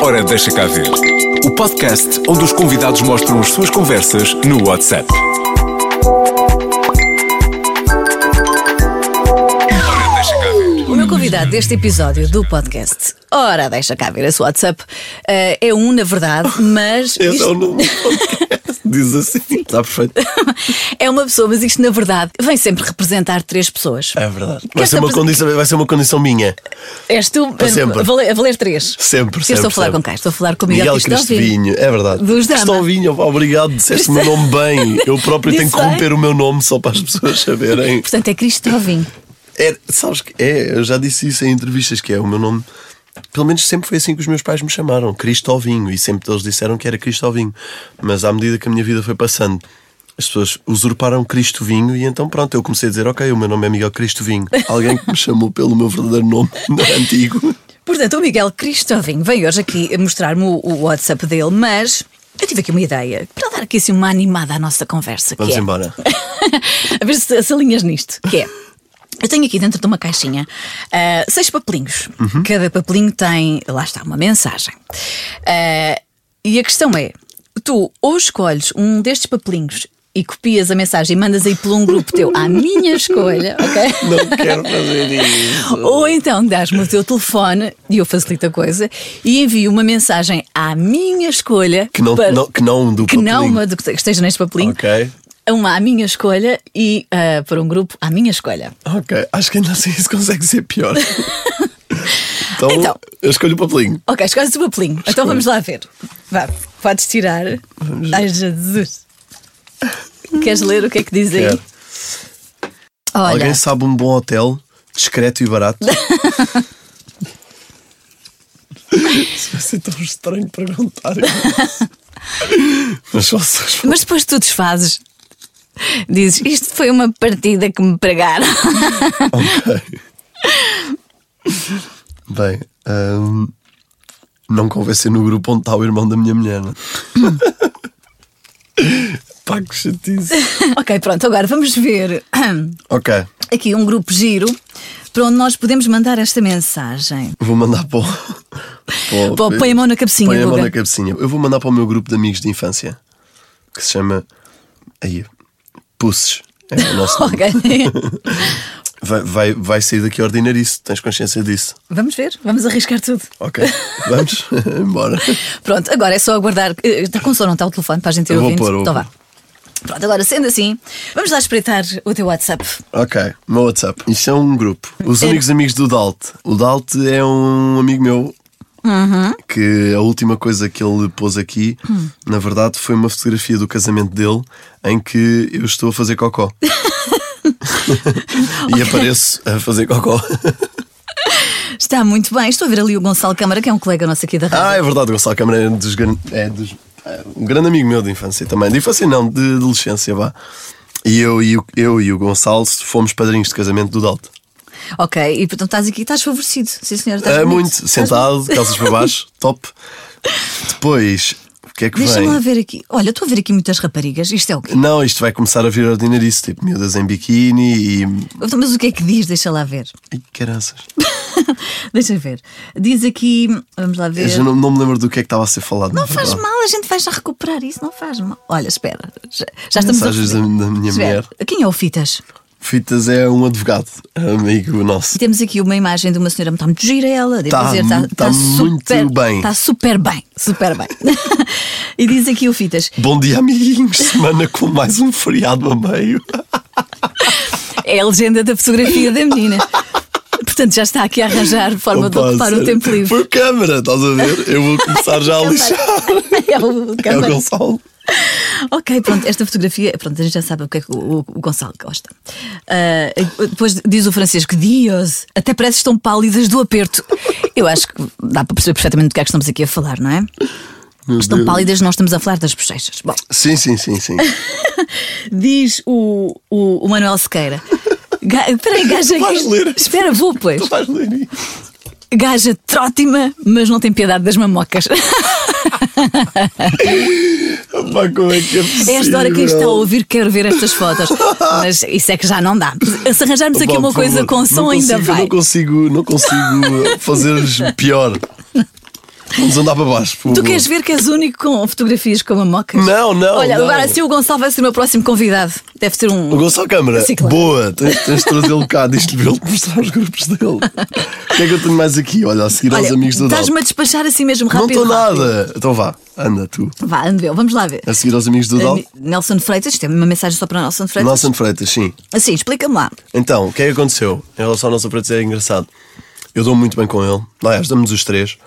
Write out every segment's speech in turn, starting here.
Ora, deixa cá ver. O podcast onde os convidados mostram as suas conversas no WhatsApp. Ora, deixa cá ver. O meu convidado deste episódio do podcast, ora, deixa cá ver esse WhatsApp, eh, é um, na verdade, mas. Esse é o nome do podcast. Diz assim. Está perfeito. é uma pessoa, mas isto, na verdade, vem sempre representar três pessoas. É verdade. Vai ser, uma condição, vai ser uma condição minha. És tu Para sempre. A, valer, a valer três. Sempre, Eu sempre. estou a falar sempre. com quem? Estou a falar com o Miguel, Miguel Cristovinho. É verdade. Dos. Cristovinho, obrigado. Disseste o meu nome bem. Eu próprio tenho que romper o meu nome só para as pessoas saberem. Portanto, é Cristovinho. É, sabes que é, eu já disse isso em entrevistas, que é o meu nome. Pelo menos sempre foi assim que os meus pais me chamaram, Cristovinho, e sempre eles disseram que era Cristovinho. Mas à medida que a minha vida foi passando, as pessoas usurparam Cristovinho e então pronto, eu comecei a dizer, ok, o meu nome é Miguel Cristovinho. Alguém que me chamou pelo meu verdadeiro nome antigo. Portanto, o Miguel Cristovinho veio hoje aqui mostrar-me o, WhatsApp dele, mas eu tive aqui uma ideia para dar aqui assim uma animada à nossa conversa. Vamos é- embora. a ver se, se alinhas nisto, que é. Eu tenho aqui dentro de uma caixinha ah, seis papelinhos. Uhum. Cada papelinho tem, lá está, uma mensagem. Ah, e a questão é: tu ou escolhes um destes papelinhos e copias a mensagem e mandas aí por um grupo teu à minha escolha, ok? Não quero fazer isso. Ou então dás-me o teu telefone e eu facilito a coisa e envio uma mensagem à minha escolha Que não, para- não- que não do que não papelinho. uma do que esteja neste papelinho, Ok. Uma à minha escolha e ah, para um grupo à minha escolha. Ok, acho que ainda assim isso consegue ser pior. então, Então. eu escolho o papelinho. Ok, escolhes o papelinho. Então vamos lá ver. Vá, podes tirar. Ai, Jesus. Queres ler o que é que diz aí? Olha, Alguém sabe um bom hotel, discreto e barato? Isso vai ser tão estranho perguntar. Mas mas depois tu desfazes. Dizes, isto foi uma partida que me pregaram. Ok. Bem, hum, não convencem no grupo onde está o irmão da minha mulher. Não? é? Pá, que chatice. ok, pronto, agora vamos ver Ok, aqui um grupo giro para onde nós podemos mandar esta mensagem. vou mandar para o. para o- Pô, põe a mão na cabecinha, Põe a mão Guga. na cabecinha. Eu vou mandar para o meu grupo de amigos de infância que se chama. Aí, Pusses. É o nosso nome. Vai, vai, vai sair daqui ordinarice, tens consciência disso. vamos ver, vamos arriscar tudo. Ok, vamos? Embora. Pronto, agora é só aguardar. eh, Está com som, não está o telefone para a gente ir Eu vou ouvindo? pôr, então vá. Pronto, agora sendo assim, vamos lá espreitar o teu WhatsApp. Ok, meu WhatsApp. Isto é um grupo. Os É- únicos amigos do Dalt. O Dalt é um amigo meu. Uhum. Que a última coisa que ele pôs aqui, Hum. na verdade, foi uma fotografia do casamento dele em que eu estou a fazer cocó. e apareço a fazer cocó. Está muito bem. Estou a ver ali o Gonçalo Câmara, que é um colega nosso aqui da rádio. Ah, é verdade, o Gonçalo Câmara é, dos, é dos- é um grande amigo meu de infância também. De infância não, de adolescência, vá. E eu e o, eu e o Gonçalo fomos padrinhos de casamento do Dalt. Ok, e portanto estás aqui, estás favorecido. Sim, senhor. Estás É bonito. muito, Estás sentado, calças para baixo, top. Depois, o que é que Deixa-me lá vem? ver aqui. Olha, estou a ver aqui muitas raparigas. Isto é o quê? Não, isto vai começar a vir ordinarice, tipo miúdas em biquíni e. Mas o que é que diz? Deixa lá ver. Ai, caraças. Deixa ver. Diz aqui, vamos lá Eu ver. já não, não me lembro do que é que estava a ser falado. Não faz verdade. mal, a gente vai já recuperar isso, não faz mal. Olha, espera. Já, já estamos Mensagens a da, da minha Espera, mulher. Quem é o Fitas? Fitas é um advogado, amigo nosso. Temos aqui uma imagem de uma senhora, está muito gira ela, devo Tá dizer, está, mu- tá muito super, bem. Está super bem, super bem. e diz aqui o Fitas: Bom dia, amiguinhos. Semana com mais um feriado a meio. é a legenda da fotografia da menina. Portanto, já está aqui a arranjar forma de Opa, ocupar o tempo livre. Por câmara, estás a ver? Eu vou começar já a lixar. É o É o. Gonçalo. Ok, pronto, esta fotografia, pronto, a gente já sabe o que é que o, o Gonçalo gosta. Ah, depois diz o Francisco, Dios, até parece que estão pálidas do aperto. Eu acho que dá para perceber perfeitamente do que é que estamos aqui a falar, não é? Meu Estão Deus. pálidas, nós estamos a falar das bochechas. Bom, Sim, sim, sim, sim. diz o, o, o Manuel Sequeira. Ga- Espera aí, gaja. vais ler? Espera, vou, pois. Tu vais ler isso. Gaja trótima, mas não tem piedade das mamocas. Pá, como é que é possível? Esta hora que está a ouvir, quero ver estas fotos. Mas isso é que já não dá. Se arranjarmos aqui uma coisa favor, com som, não ainda consigo- vai. Não consigo, não consigo fazer-lhes pior. Vamos andar para baixo. Tu queres ver que és único com fotografias como a Mocas? Não, não, Olha, não. agora sim o Gonçalo vai ser o meu próximo convidado. Deve ser um. O Gonçalo Câmara, Sim, claro. boa, tens, tens de trazê-lo cá, diz-lhe para ele mostrar os grupos dele. O que é que eu tenho mais aqui? Olha, a seguir aos Olha, amigos do estás-me a despachar assim mesmo Não rápido. estou rápido. nada. Então vá, anda tu. Vá, ande ver, vamos lá ver. A seguir aos amigos do Dal. Nelson Freitas, isto é uma mensagem só para Nelson Freitas. Nelson Freitas, sim. Assim, explica-me lá. Então, o que é que aconteceu? Em relação ao Nelson Freitas é engraçado. Eu dou muito bem com ele. Aliás, damos os três.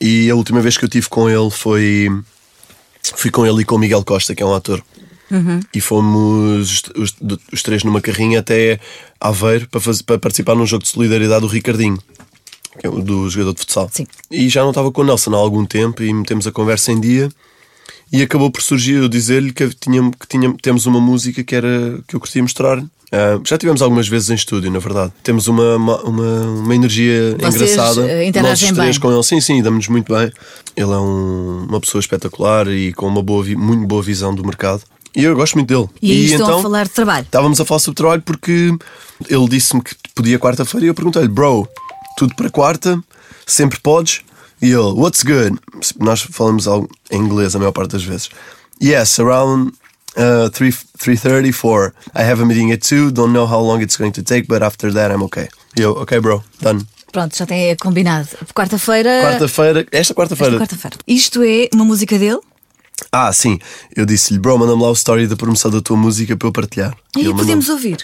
E a última vez que eu tive com ele foi. Fui com ele e com o Miguel Costa, que é um ator. E fomos os, os- os três numa carrinha até Aveiro para, fazer, para participar num jogo de solidariedade do Ricardinho, que é do jogador de futsal. Sim. E já não estava com o Nelson há algum tempo e metemos a conversa em dia. E acabou por surgir eu dizer-lhe que, tinha, que tinha, temos uma música que, era, que eu curtia mostrar. Ah, já tivemos algumas vezes em estúdio, na verdade. Temos uma, uma, uma, energia Vocês, engraçada. eh, interagem Nós os três bem. com ele. Sim, sim, damos-nos muito bem. Ele é um- uma pessoa espetacular e com uma boa, muito boa visão do mercado. E eu gosto muito dele. E aí estão então, a falar de trabalho. Estávamos a falar sobre trabalho porque ele disse-me que podia quarta-feira e eu perguntei-lhe, bro, tudo para quarta, sempre podes? E ele, what's good? Nós falamos algo em inglês a maior parte das vezes. Yes, around uh, 3, 3.30, 4. I have a meeting at 2, don't know how long it's going to take, but after that I'm okay. E eu, ok bro, done. Pronto, já tem combinado. Quarta-feira. Quarta-feira, esta Esta quarta-feira. quarta-feira. Isto é uma música dele? Ah, sim, eu disse-lhe, bro, manda-me lá o story da promoção da tua música para eu partilhar. E aí podemos ouvir.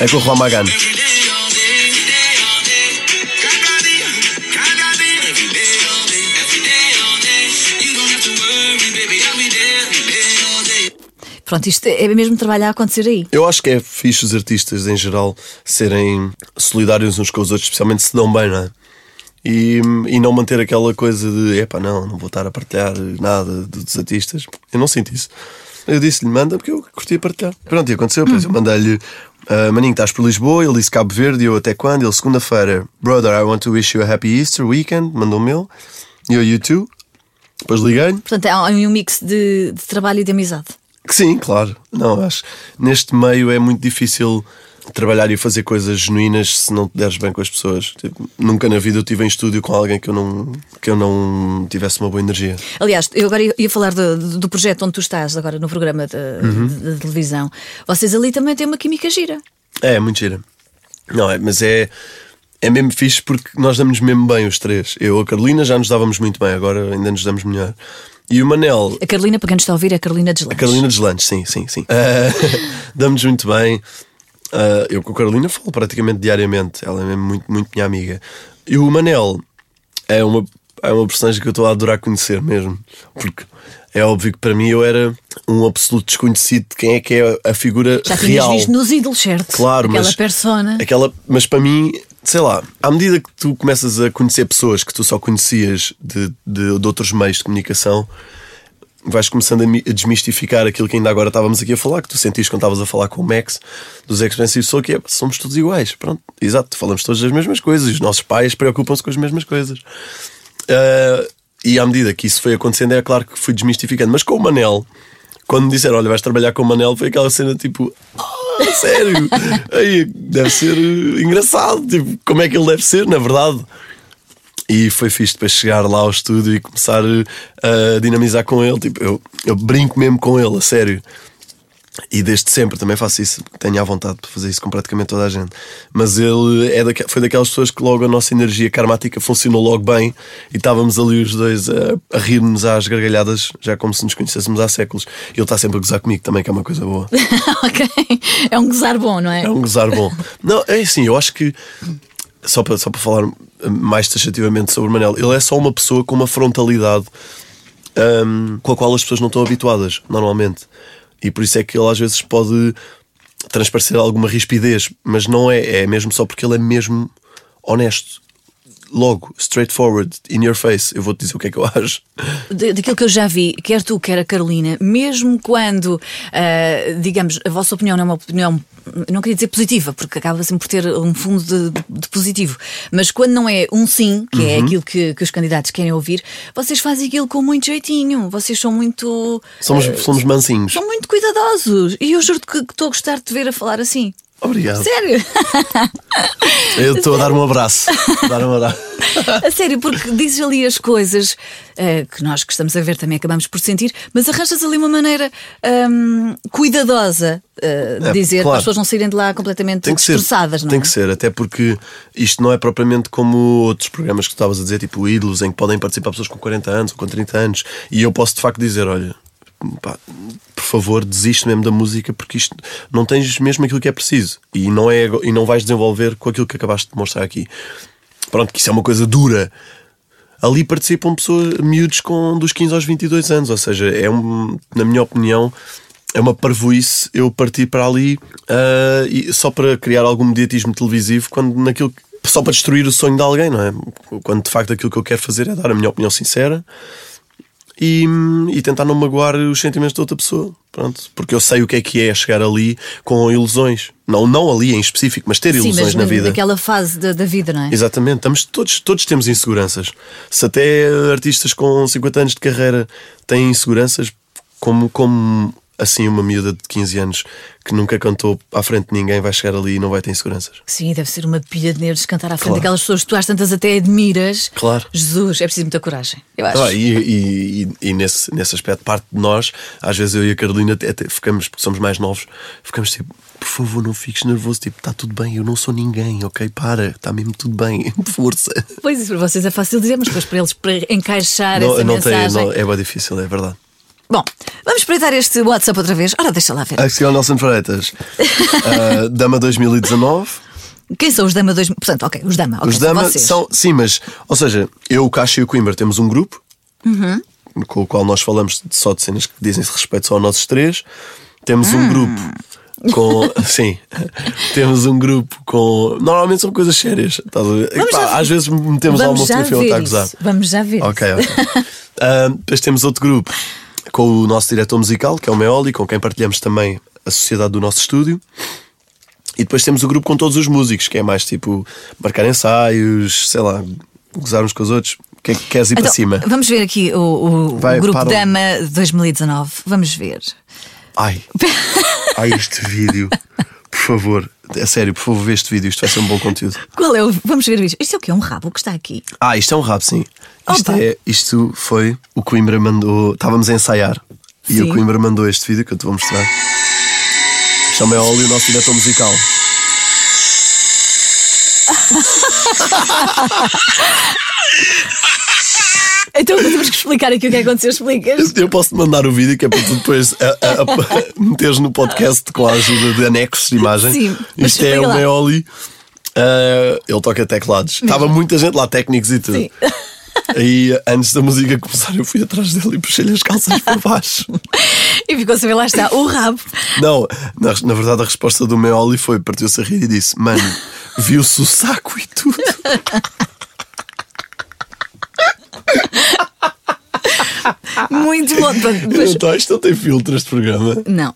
É com o Juan Magano. Pronto, isto é mesmo trabalho a acontecer aí. Eu acho que é fixe os artistas em geral serem solidários uns com os outros, especialmente se dão bem, não é? E, e não manter aquela coisa de epá, não, não vou estar a partilhar nada dos artistas. Eu não sinto isso. Eu disse-lhe, manda, porque eu curtia partilhar. Pronto, e aconteceu. Depois eu mandei-lhe, ah, Maninho, estás por Lisboa? Ele disse Cabo Verde. Eu, até quando? Ele, segunda-feira, brother, I want to wish you a happy Easter weekend. Mandou-me ele. E eu, you too. Depois liguei-lhe. Portanto, há um mix de, de trabalho e de amizade. Sim, claro. Não, acho neste meio é muito difícil trabalhar e fazer coisas genuínas se não te deres bem com as pessoas. Tipo, nunca na vida eu estive em estúdio com alguém que eu não, que eu não tivesse uma boa energia. Aliás, eu agora ia- falar do, do projeto onde tu estás, agora no programa de, Uhum. de- de televisão. Vocês ali também têm uma química gira. É, muito gira. Não, é, mas é, é mesmo fixe porque nós damos mesmo bem os três. Eu e a Carolina já nos dávamos muito bem, agora ainda nos damos melhor. E o Manel, A Carolina, para quem nos está a ouvir, é a Carolina A Deslandes. Carolina Deslandes, sim, sim, sim. Ah, Damos muito bem. Ah, eu com a Carolina falo praticamente diariamente. Ela é mesmo muito, muito minha amiga. E o Manel é uma, é uma personagem que eu estou a adorar conhecer mesmo. Porque é óbvio que para mim eu era um absoluto desconhecido de quem é que é a figura Já tinhas real. visto nos ídolos, certo? Claro, Aquela mas persona. Aquela, mas para mim, sei lá, à medida que tu começas a conhecer pessoas que tu só conhecias de, de, de outros meios de comunicação, vais começando a, mi- a desmistificar aquilo que ainda agora estávamos aqui a falar, que tu sentiste quando estavas a falar com o Max dos Expensive Soul, que é, somos todos iguais. Pronto, exato, falamos todas as mesmas coisas, os nossos pais preocupam-se com as mesmas coisas. Ah, e à medida que isso foi acontecendo, é claro que fui desmistificando. Mas com o Manel, quando me disseram, olha, vais trabalhar com o Manel, foi aquela cena tipo, ah, sério? Aí, deve ser eh, engraçado. Tipo, como é que ele deve ser, na verdade? E foi fixe depois chegar lá ao estúdio e começar eh, a dinamizar com ele. Tipo, eu, eu brinco mesmo com ele, a sério. E desde sempre também faço isso. Tenho à vontade para fazer isso com praticamente toda a gente. Mas ele é daque- foi daquelas pessoas que logo a nossa energia karmática funcionou logo bem e estávamos ali os dois a, a rir-nos às gargalhadas, já como se nos conhecêssemos há séculos. E ele está sempre a gozar comigo também, que é uma coisa boa. ok. É um gozar bom, não é? É um gozar bom. Não, é assim, eu acho que. Só para, só para falar mais taxativamente sobre o Manel, ele é só uma pessoa com uma frontalidade hum, com a qual as pessoas não estão habituadas, normalmente. E por isso é que ele às vezes pode transparecer alguma rispidez, mas não é, é mesmo só porque ele é mesmo honesto. Logo, straightforward, in your face, eu vou-te dizer o que é que eu acho. Da- daquilo que eu já vi, quer tu, quer a Carolina, mesmo quando, ah, digamos, a vossa opinião não é uma opinião, não queria dizer positiva, porque acaba sempre por ter um fundo de, de- positivo, mas quando não é um sim, que Uhum. é aquilo que, que os candidatos querem ouvir, vocês fazem aquilo com muito jeitinho, vocês são muito. Somos, somos mansinhos. São muito cuidadosos. E eu juro que estou a gostar de te ver a falar assim. Obrigado. Sério? Eu estou a dar um abraço. A dar um abraço. A sério, porque dizes ali as coisas eh, que nós que estamos a ver também acabamos por sentir, mas arranjas ali uma maneira hum, cuidadosa eh, de É, dizer para claro. as pessoas não saírem de lá completamente Tem que ser. destroçadas, não tem é? que ser, até porque isto não é propriamente como outros programas que tu estavas a dizer, tipo ídolos, em que podem participar pessoas com 40 anos ou com 30 anos. E eu posso de facto dizer: olha, pá, por favor, desiste mesmo da música porque isto não tens mesmo aquilo que é preciso e não, é, e não vais desenvolver com aquilo que acabaste de mostrar aqui. Pronto, que isso é uma coisa dura. Ali participam pessoas, miúdos com dos 15 aos 22 anos, ou seja, é um, na minha opinião, é uma parvoíce eu partir para ali ah, e só para criar algum mediatismo televisivo quando naquilo que- só para destruir o sonho de alguém, não é? Quando de facto aquilo que eu quero fazer é dar a minha opinião sincera e, e tentar não magoar os sentimentos de outra pessoa. Pronto, porque eu sei o que é que é chegar ali com ilusões. Não, não ali em específico, mas ter Sim, ilusões mas na vida. naquela fase da, da vida, não é? Exatamente, estamos, todos, todos temos inseguranças. Se até artistas com 50 anos de carreira têm inseguranças, como, como assim uma miúda de 15 anos que nunca cantou à frente de ninguém vai chegar ali e não vai ter inseguranças? Sim, deve ser uma pilha de nervos cantar à frente Claro. daquelas pessoas que tu às tantas até admiras. Claro. Jesus, é preciso muita coragem. Eu acho. Ah, e e, e, e nesse, nesse aspecto, parte de nós, às vezes eu e a Carolina até, até ficamos, porque somos mais novos, ficamos tipo, por favor, não fiques nervoso, tipo, está tudo bem, eu não sou ninguém, ok? Para, está mesmo tudo bem, força. Pois isso para vocês é fácil dizer, mas depois para eles para encaixar Não, essa não tem, mensagem. não, é bem difícil, é verdade. Bom, vamos espreitar este WhatsApp outra vez. Ora, deixa lá ver. Aqui o Nelson Freitas, Ah, Dama 2019. Quem são os Dama 2? Portanto, ok, os Dama. ok, Os são Dama vocês. são. Sim, mas. Ou seja, eu, o Caixa e o Coimbra temos um grupo Uhum. com o qual nós falamos só de cenas que dizem-se respeito só a nós três. Temos Hum. um grupo com. Sim. Temos um grupo com. Normalmente são coisas sérias. Pá, às vezes metemos lá Vamos uma já fotografia ou está a gozar. Vamos já ver. Ok, ok. Ah, depois temos outro grupo com o nosso diretor musical, que é o Meoli, com quem partilhamos também a sociedade do nosso estúdio. E depois temos o grupo com todos os músicos, que é mais tipo marcar ensaios, sei lá, gozar uns com os outros. O que é que queres ir para Então, cima? Vamos ver aqui o, o- o Vai, grupo para Dama 2019. Vamos ver. Ai, ai, este vídeo. Por favor, é sério, por favor, vê este vídeo, isto vai ser um bom conteúdo. Qual é o. Vamos ver isto. Isto é o quê? É um rabo que está aqui. Ah, isto é um rap, sim. Isto, é, isto foi o Coimbra mandou. Estávamos a ensaiar e Sim. o Coimbra mandou este vídeo que eu te vou mostrar. Chama é Oli, o nosso diretor musical. Então temos que explicar aqui o que é que aconteceu. Explicas. Eu posso te mandar o vídeo que é para tu depois a, a, a, meteres no podcast com a ajuda de anexos de imagem. Sim, Isto é o. Meoli. ah, ele toca teclados. Estava muita gente lá, técnicos e tudo. Sim. Aí, antes da música começar, eu fui atrás dele e puxei-lhe as calças por baixo. E ficou a saber, lá está, o rabo. Não, na, na verdade a resposta do Meoli foi: partiu-se a rir e disse: Mano, viu-se o saco e tudo. Muito bom. Depois- Então, isto não tem filtro este programa. Não.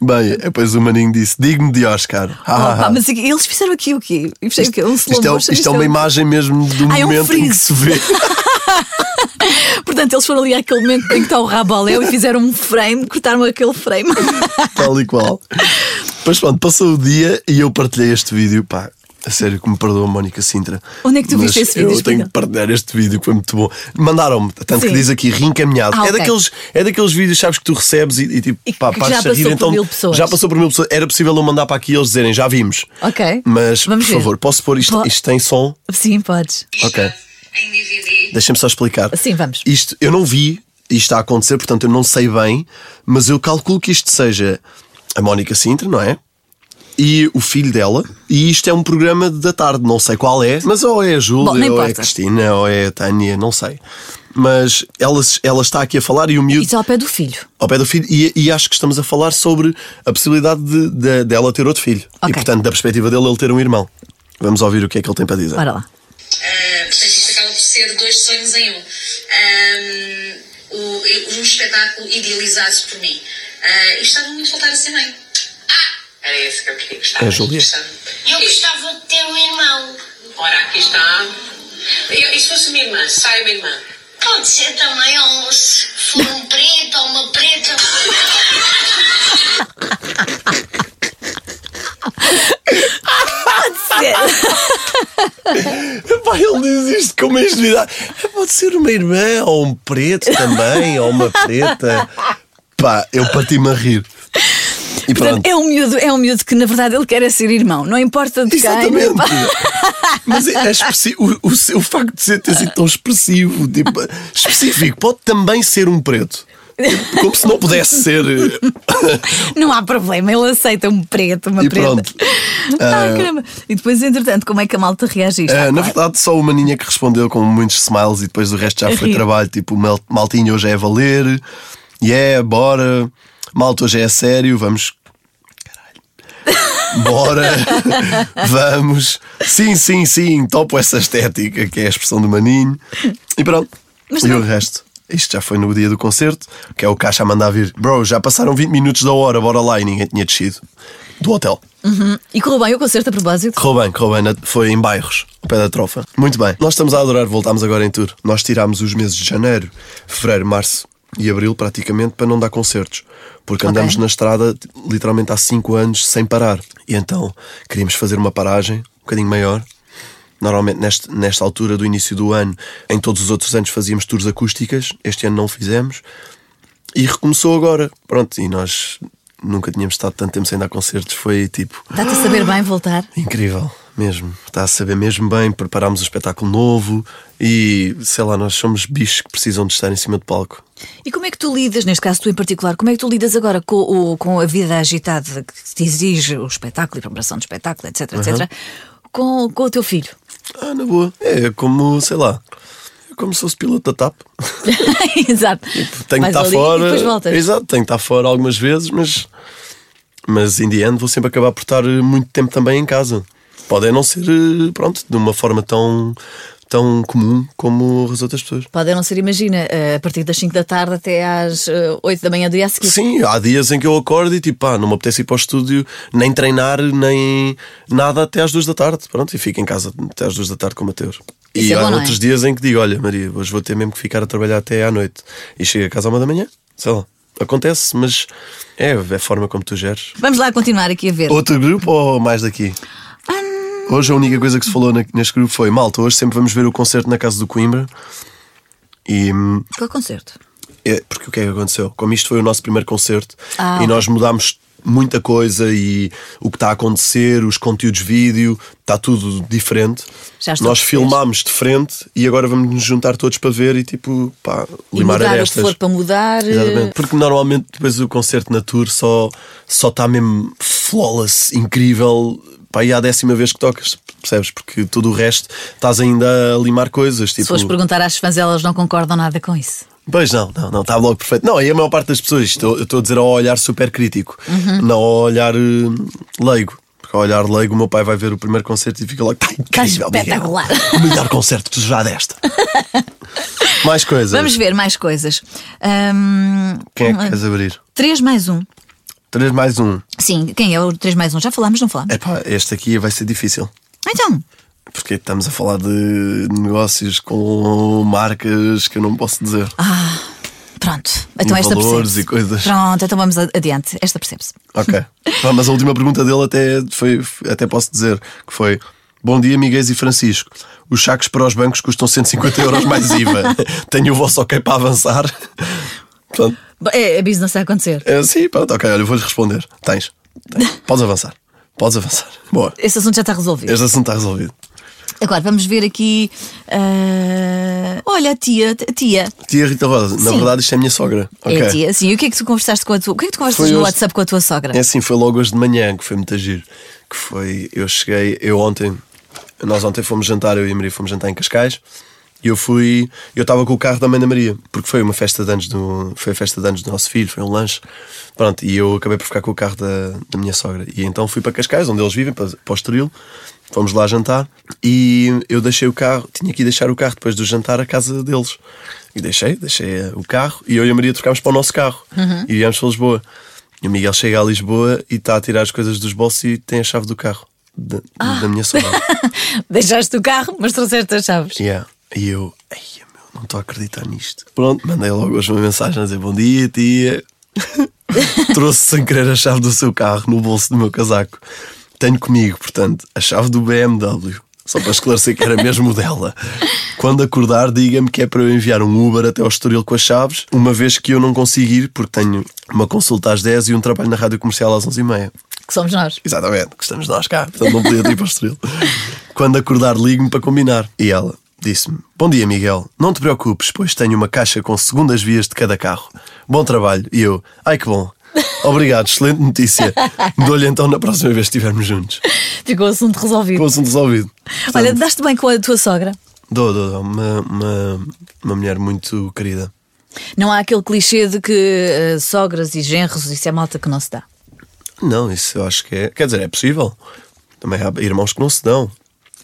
Bem, depois o Maninho disse: Digo-me de Oscar. Ah, Opa, mas eles fizeram aqui o quê? E fizeram o quê? Um slow isto, é, motion, isto é uma imagem mesmo do Ah, é um momento em que se vê. Portanto, eles foram ali àquele momento em que está o rabo ao léu e fizeram um frame, cortaram aquele frame. tal e qual. Depois pronto, passou o dia e eu partilhei este vídeo. Pá, a sério que me perdoa, Mónica Sintra. Onde é que tu viste esse vídeo? Eu tenho que partilhar este vídeo que foi muito bom. Mandaram-me, tanto Sim. que diz aqui reencaminhado. Ah, é, ok. daqueles, é daqueles vídeos, sabes, que tu recebes e, e tipo, E pá, pares já a rir, passou por então mil pessoas. já passou por mil pessoas. Era possível eu mandar para aqui e eles dizerem, já vimos. Ok. Mas, Vamos por ver. favor, posso pôr isto? Isto tem som? Sim, podes. Ok. Deixa-me só explicar. Sim, vamos. Isto, eu não vi isto a acontecer, portanto eu não sei bem, mas eu calculo que isto seja a Mónica Sintra, não é? E o filho dela, e isto é um programa da tarde, não sei qual é, mas ou é a Bom, Júlia, não ou é a. Cristina, ou é a Tânia, não sei. Mas ela, ela está aqui a falar e o miúdo Isso ao pé do filho. ao pé do filho, e, e acho que estamos a falar sobre a possibilidade de, de- dela ter outro filho. Ok. E portanto, da perspectiva dele, ele ter um irmão. Vamos ouvir o que é que ele tem para dizer. Bora lá. Ah, portanto, isto acaba por ser dois sonhos em um. Ahm, o- um espetáculo idealizado por mim. Ah, e estava muito a faltar a ser mãe. Era esse que eu queria gostar. É a Júlia. Eu gostava de ter um irmão. Ora, aqui está. E, e se fosse minha irmã? Sai minha irmã. Pode ser também ou se for um preto ou uma preta. Epá, ele diz isto com uma ingenuidade. É, Pode ser uma irmã, ou um preto também, ou uma preta. Pá, eu parti-me a rir. E Portanto, é um, miúdo, é um miúdo que na verdade ele quer é ser irmão, não importa de quem. Exatamente. Mas é, é o, o seu facto de ser ter sido tão expressivo, tipo, específico, pode também ser um preto. Como se não pudesse ser. Não há problema, ele aceita um preto, uma E preta. pronto. Ah, Ah, caramba. E depois, entretanto, como é que a malta isto? Ah, Ah, na verdade, só uma ninha que respondeu com muitos smiles e depois o resto já foi rir. trabalho. Tipo, mal- maltinho hoje é valer, yeah, bora, malta hoje é sério, vamos. Caralho. Bora, vamos. Sim, sim, sim, topo essa estética que é a expressão do maninho. E pronto. Mas e não- o resto? Isto já foi no dia do concerto, que é o caixa a mandar vir. Bro, já passaram 20 minutos da hora, bora lá e ninguém tinha descido do hotel. Uhum. E correu bem o concerto a propósito? Correu bem, correu bem. Foi em bairros, ao pé da trofa. Muito bem. Nós estamos a adorar, voltámos agora em tour. Nós tirámos os meses de janeiro, fevereiro, março e abril praticamente para não dar concertos. Porque Ok. andamos na estrada literalmente há 5 anos sem parar. E então queríamos fazer uma paragem um bocadinho maior. Normalmente neste, nesta altura do início do ano, em todos os outros anos fazíamos tours acústicas. Este ano não fizemos. E recomeçou agora. Pronto, e nós nunca tínhamos estado tanto tempo sem dar concertos. Foi tipo. Dá-te a saber bem voltar? Incrível, mesmo. Está a saber mesmo bem. Preparámos um espetáculo novo e sei lá, nós somos bichos que precisam de estar em cima de palco. E como é que tu lidas, neste caso tu em particular, como é que tu lidas agora com, o- com a vida agitada que te exige o espetáculo e a preparação do espetáculo, etc, etc, com, com o teu filho? Ah, na boa. É como, sei lá, é como se fosse piloto da TAP. Exato. Tenho que estar ali fora. Exato, tenho que estar fora algumas vezes, mas, mas em the end vou sempre acabar por estar muito tempo também em casa. Pode é não ser, eh, pronto, de uma forma tão, tão comum como as outras pessoas. Pode não ser, imagina, eh, a partir das 5 da tarde até às eh, 8 da manhã do dia a seguir. Sim, há dias em que eu acordo e tipo, pá, não me apetece ir para o estúdio, nem treinar, nem nada até às duas da tarde. Pronto, e fico em casa até às duas da tarde com o Mateus. Isso E é há bom, é? outros dias em que digo, olha, Maria, hoje vou ter mesmo que ficar a trabalhar até à noite. E chego a casa à uma da manhã, sei lá. Acontece, mas é, é a forma como tu geres. Vamos lá continuar aqui a ver. Outro grupo ou mais daqui? Hoje a única coisa que se falou neste grupo foi Malta, hoje sempre vamos ver o concerto na casa do Coimbra. E Qual concerto? é, porque o que é que aconteceu? Como isto foi o nosso primeiro concerto Ah, e nós mudámos muita coisa e o que está a acontecer, os conteúdos vídeo, está tudo diferente. Nós filmámos de frente e agora vamos nos juntar todos para ver e tipo, pá, E limar mudar arestas. for para mudar. eh, Exatamente. Porque normalmente depois o concerto na tour só só está mesmo flawless, incrível. Pá, e é a décima vez que tocas, percebes? Porque tudo o resto estás ainda a limar coisas. Se Tipo, fores perguntar às fãs, elas não concordam nada com isso. Pois não, não, não, está logo perfeito. Não, e a maior parte das pessoas, estou, eu estou a dizer ao olhar super crítico, Uhum. não ao olhar eh, leigo. Porque ao olhar leigo, o meu pai vai ver o primeiro concerto e fica logo, tá incrível, espetacular." O melhor concerto que tu já deste. Mais coisas. Vamos ver mais coisas. Ahm, Quem é que queres abrir? 3 mais 1. 3 mais um. Sim, quem é o 3 mais 1? Já falámos, não falámos? Epá, este aqui vai ser difícil. Então, Porque estamos a falar de negócios com marcas que eu não posso dizer. ah, pronto. Então esta valores e coisas. Pronto, então vamos adiante. Esta percebe-se. Ok. Pá, mas a última pergunta dele até foi, até posso dizer que foi. Bom dia, Miguel e Francisco. Os sacos para os bancos custam 150 euros mais IVA. Tenho o vosso ok para avançar? Pronto. É, é business a acontecer. É assim, pronto, ok, olha, vou-lhe responder. Tens. Tens. Podes avançar. Podes avançar. Boa. Esse assunto já está resolvido. Este assunto está resolvido. Agora vamos ver aqui. ah, Olha, a tia, a tia. Tia Rita Rosa, na Sim. verdade isto é a minha sogra. É Ok. a tia, sim. E o que é que tu conversaste com a tua. O que é que tu conversas Foi no hoje- WhatsApp com a tua sogra? É assim, foi logo hoje de manhã que foi muito giro. Que foi, eu cheguei, eu ontem, nós ontem fomos jantar, eu e a Maria fomos jantar em Cascais. Eu fui, eu estava com o carro da mãe da Maria, porque foi uma festa de anos do, foi a festa de anos do nosso filho, foi um lanche. Pronto, e eu acabei por ficar com o carro da, da minha sogra. E então fui para Cascais, onde eles vivem, para, para o Estoril. Fomos lá jantar e eu deixei o carro, tinha que deixar o carro depois do jantar à casa deles. E deixei, deixei o carro e eu e a Maria trocámos para o nosso carro e viemos para Lisboa. E o Miguel chega a Lisboa e está a tirar as coisas dos bolsos e tem a chave do carro da, da minha sogra. Deixaste o carro, mas trouxeste as chaves. Yeah. E eu, ai meu, não estou a acreditar nisto. Pronto, mandei logo hoje uma mensagem a dizer bom dia, tia. Trouxe sem querer a chave do seu carro no bolso do meu casaco. Tenho comigo, portanto, a chave do BMW. Só para esclarecer que era mesmo dela. Quando acordar, diga-me que é para eu enviar um Uber até ao Estoril com as chaves, uma vez que eu não consigo ir, porque tenho uma consulta às 10 e um trabalho na rádio comercial às 11h30. Que somos nós. Exatamente, que estamos nós cá, portanto não podia ir para o Estoril. Quando acordar, ligue-me para combinar. E ela disse-me: Bom dia, Miguel. Não te preocupes, pois tenho uma caixa com segundas vias de cada carro. Bom trabalho. E eu: Ai que bom. Obrigado, excelente notícia. Dou-lhe então na próxima vez que estivermos juntos. Ficou o assunto resolvido. Com o assunto resolvido. Olha, daste bem com a tua sogra? Dou, dou, dou. Uma, uma, uma mulher muito querida. Não há aquele clichê de que eh, sogras e genros, isso é malta que não se dá. Não, isso eu acho que é. Quer dizer, é possível. Também há irmãos que não se dão.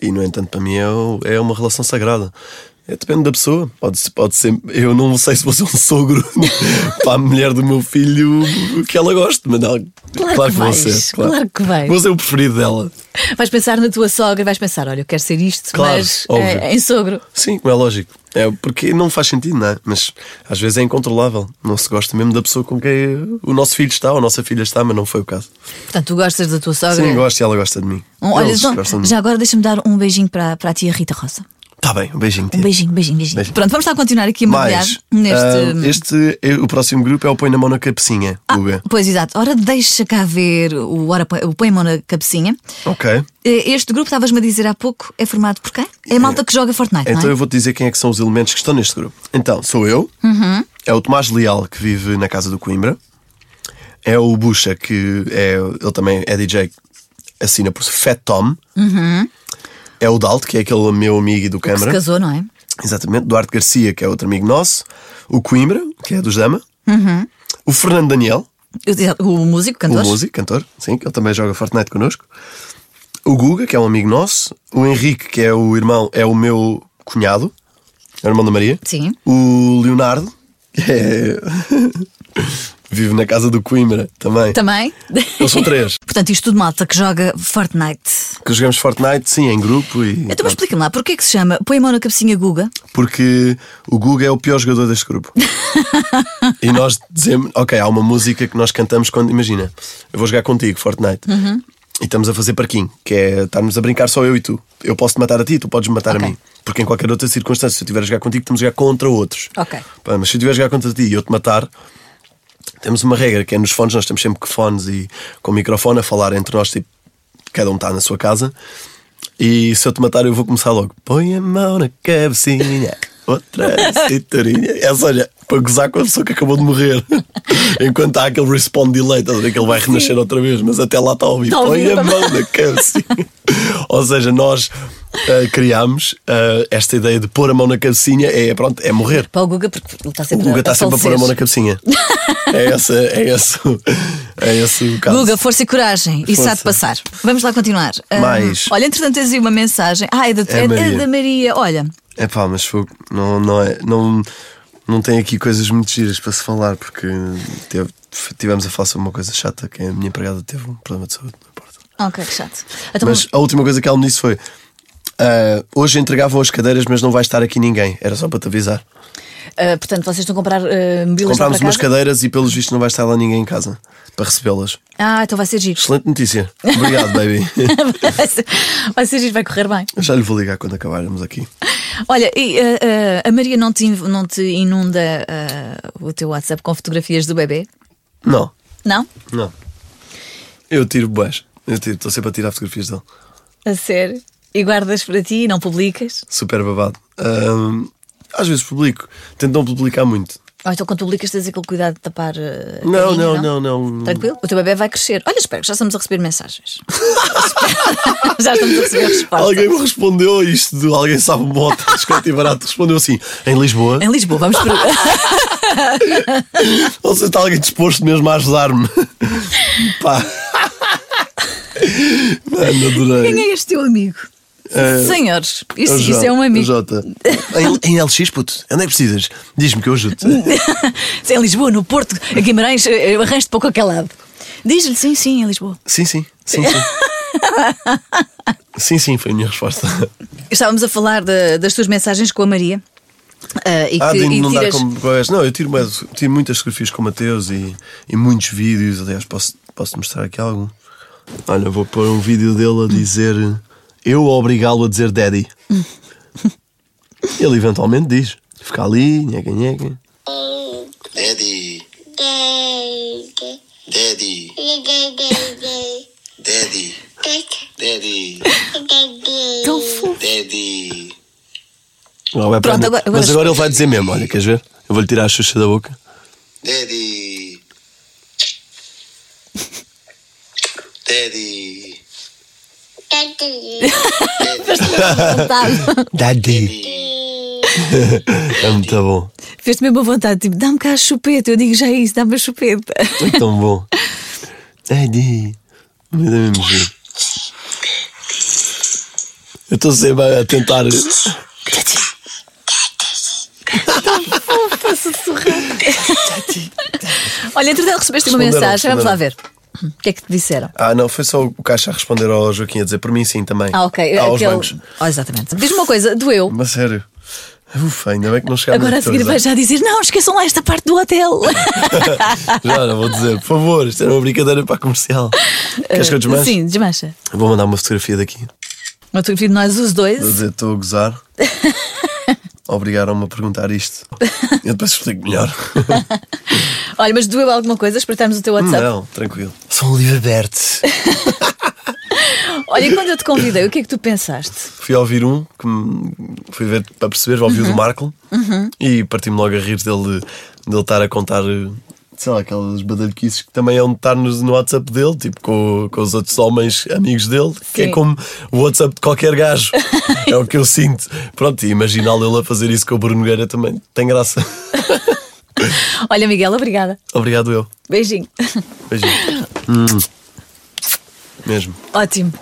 E, no entanto, para mim é, é uma relação sagrada. É, depende da pessoa. Pode, pode ser. Eu não sei se vou ser um sogro para a mulher do meu filho que ela goste, mas não. Claro que vou vais, ser. claro que vais. Vou ser o preferido dela. Vais pensar na tua sogra e vais pensar: olha, eu quero ser isto, Claro, mas eh, em sogro. Sim, é lógico. É porque não faz sentido, não é? Mas às vezes é incontrolável. Não se gosta mesmo da pessoa com quem o nosso filho está ou a nossa filha está, mas não foi o caso. Portanto, tu gostas da tua sogra? Sim, gosto e ela gosta de mim. Um- olha, então, já agora deixa-me dar um beijinho para, para a tia Rita Roça. Tá bem, um beijinho. Um tia. beijinho, beijinho, beijinho. Beijinho. Pronto, vamos lá continuar aqui a mergulhar Mais, neste. ah, este, é- o próximo grupo é o Põe na Mão na Cabecinha, Ah, Guga. pois exato. Ora, deixa cá ver o, ora, põe- o põe-mão na cabecinha. Ok. Eh, Este grupo, estavas-me a dizer há pouco, é formado por quem? É a malta que joga Fortnite, Então é? eu vou-te dizer quem é que são os elementos que estão neste grupo. Então, sou eu, Uhum. é o Tomás Leal, que vive na casa do Coimbra, é o Bucha, que é, ele também é DJ, assina por Fat Tom, é o Dalt, que é aquele meu amigo do Uhum. Que se Câmara, casou, não é? exatamente, Duarte Garcia, que é outro amigo nosso, o Coimbra, que é dos Dama, Uhum. o Fernando Daniel, O músico, cantor. O músico, cantor, sim, que ele também joga Fortnite connosco. O Guga, que é um amigo nosso. O Henrique, que é o irmão, é o meu cunhado, é o irmão da Maria. Sim. O Leonardo, que é. vive na casa do Coimbra também. Também. Eles são três. Portanto, isto tudo malta que joga Fortnite. Que jogamos Fortnite, sim, em grupo e. Então, explica-me lá, porquê que se chama Põe a mão na cabecinha Guga? Porque o Guga é o pior jogador deste grupo. e nós dizemos, ok, há uma música que nós cantamos quando, imagina, eu vou jogar contigo, Fortnite, Uhum. e estamos a fazer parquinho, que é estarmos a brincar só eu e tu. Eu posso te matar a ti, tu podes me matar Ok. a mim. Porque em qualquer outra circunstância, se eu estiver a jogar contigo, estamos a jogar contra outros. Ok. Mas se eu estiver a jogar contra ti e eu te matar, temos uma regra que é nos fones, nós temos sempre com fones e com microfone a falar entre nós, tipo, cada um está na sua casa. E se eu te matar, eu vou começar logo. Põe a mão na cabecinha, outra cinturinha. Essa, olha, para gozar com a pessoa que acabou de morrer. Enquanto há aquele respawn delay, estás a ver que ele vai renascer outra vez, mas até lá está a ouvir. Põe a mão na cabecinha. Ou seja, nós ah, criámos ah, esta ideia de pôr a mão na cabecinha, é, pronto, é morrer. Para o Guga, porque ele está O sempre Guga a, está sempre a pôr a mão na cabecinha. É esse, é esse, é esse o caso. Guga, força e coragem. Isso há de Força. passar. Vamos lá continuar. Ah, Mais. olha, entretanto, tens aí uma mensagem. Ah, é da, É é- é Maria. da Maria. Olha, É pá, mas não, não, é, não, não tem aqui coisas muito giras para se falar, porque teve, tivemos a falar sobre uma coisa chata, que a minha empregada teve um problema de saúde. Não importa. ok, que chato. Então, Mas a última coisa que ela me disse foi: "Ah, hoje entregavam as cadeiras, mas não vai estar aqui ninguém. Era só para te avisar. ah, portanto, vocês estão a comprar uh, mobílias Comprámos umas cadeiras e, pelos vistos, não vai estar lá ninguém em casa para recebê-las. Ah, então vai ser giro. Excelente notícia. Obrigado, baby. vai, ser, vai ser giro, vai correr bem. Eu Já lhe vou ligar quando acabarmos aqui. Olha, e, ah, a Maria não te, não te inunda o teu WhatsApp com fotografias do bebê? Não, Não? não. Eu tiro boas. Eu tiro, estou sempre a tirar fotografias dele. A sério? E guardas para ti e não publicas? Super babado. Ahm, às vezes publico. Tento não publicar muito. Ou então quando publicas tens aquele cuidado de tapar. a Não, carinha, não, não, não. Tranquilo? O teu bebê vai crescer. Olha, espero que já estamos a receber mensagens. já estamos a receber respostas. Alguém me respondeu a isto de alguém sabe um bote desconto e barato. Respondeu assim: em Lisboa. Em Lisboa, vamos para. Ou seja, está alguém disposto mesmo a ajudar-me. Pá. Mano, adorei. Quem é este teu amigo? Eh, Senhores, isso, É o isso é um amigo. Jota. Em, em LX, puto, onde é que precisas? Diz-me que eu ajudo. Em Lisboa, no Porto, em Guimarães, eh, eu arranjo-te para qualquer lado. Diz-lhe sim, sim, em Lisboa. Sim, sim, sim, sim. Sim, sim, foi a minha resposta. Estávamos a falar da- das tuas mensagens com a Maria. ah, e Ah, que de e não dar tiras- como coisas. Não, eu tiro, tiro muitas fotografias com o Mateus e, e muitos vídeos. Aliás, posso, posso mostrar aqui algum. Olha, vou pôr um vídeo dele a dizer eu a obrigá-lo a dizer daddy. Ele eventualmente diz. Fica ali, nheca, nheca. Daddy, Daddy. daddy, daddy, daddy, Tão fofo. daddy. Não, vai para Pronto, mim. agora- agora Mas agora ele vai dizer mesmo: olha, queres ver? Eu vou-lhe tirar a xuxa da boca. Daddy. Daddy. Vontade. Daddy. É muito bom. Fez-te mesmo a vontade, tipo, dá-me cá a chupeta. Eu digo já isso, dá-me a chupeta. É tão bom. Daddy. Me dá mesmo giro. Eu estou sempre a tentar. Olha, entretanto recebeste uma Responderam, mensagem, vamos lá ver. O que é que te disseram? Ah, não, foi só o Caixa a responder ao Joaquim a dizer por mim sim também. Ah, ok. aos aquele- bancos. Oh, exatamente. Diz-me uma coisa, doeu. Mas sério. Ufa, ainda bem que não chegámos Agora a seguir vais já dizer: não, esqueçam lá esta parte do hotel. Já, não vou dizer, por favor, isto era uma brincadeira para a comercial. Queres que eu desmanche? Sim, desmancha. Vou mandar uma fotografia daqui. Uma fotografia de nós os Vou dois. dizer, estou a gozar. Obrigaram-me a perguntar isto. Eu depois explico melhor. Olha, mas doeu alguma coisa? Espreitarmos o teu WhatsApp. Não, tranquilo. Sou um livro aberto. Olha, e quando eu te convidei, o que é que tu pensaste? Fui ouvir um que me- fui ver para perceber, ouvi o do Marco e parti-me logo a rir dele, dele estar a contar, sei lá, aquelas badalhoquices que também é onde estar no, WhatsApp dele, tipo com, com os outros homens amigos dele, que é Sim. como o WhatsApp de qualquer gajo. é o que eu sinto. Pronto, e imaginá-lo ele a fazer isso com o Bruno Nogueira também tem graça. Olha, Miguel, obrigada. Obrigado, eu. Beijinho. Beijinho. Hum. Mesmo. Ótimo.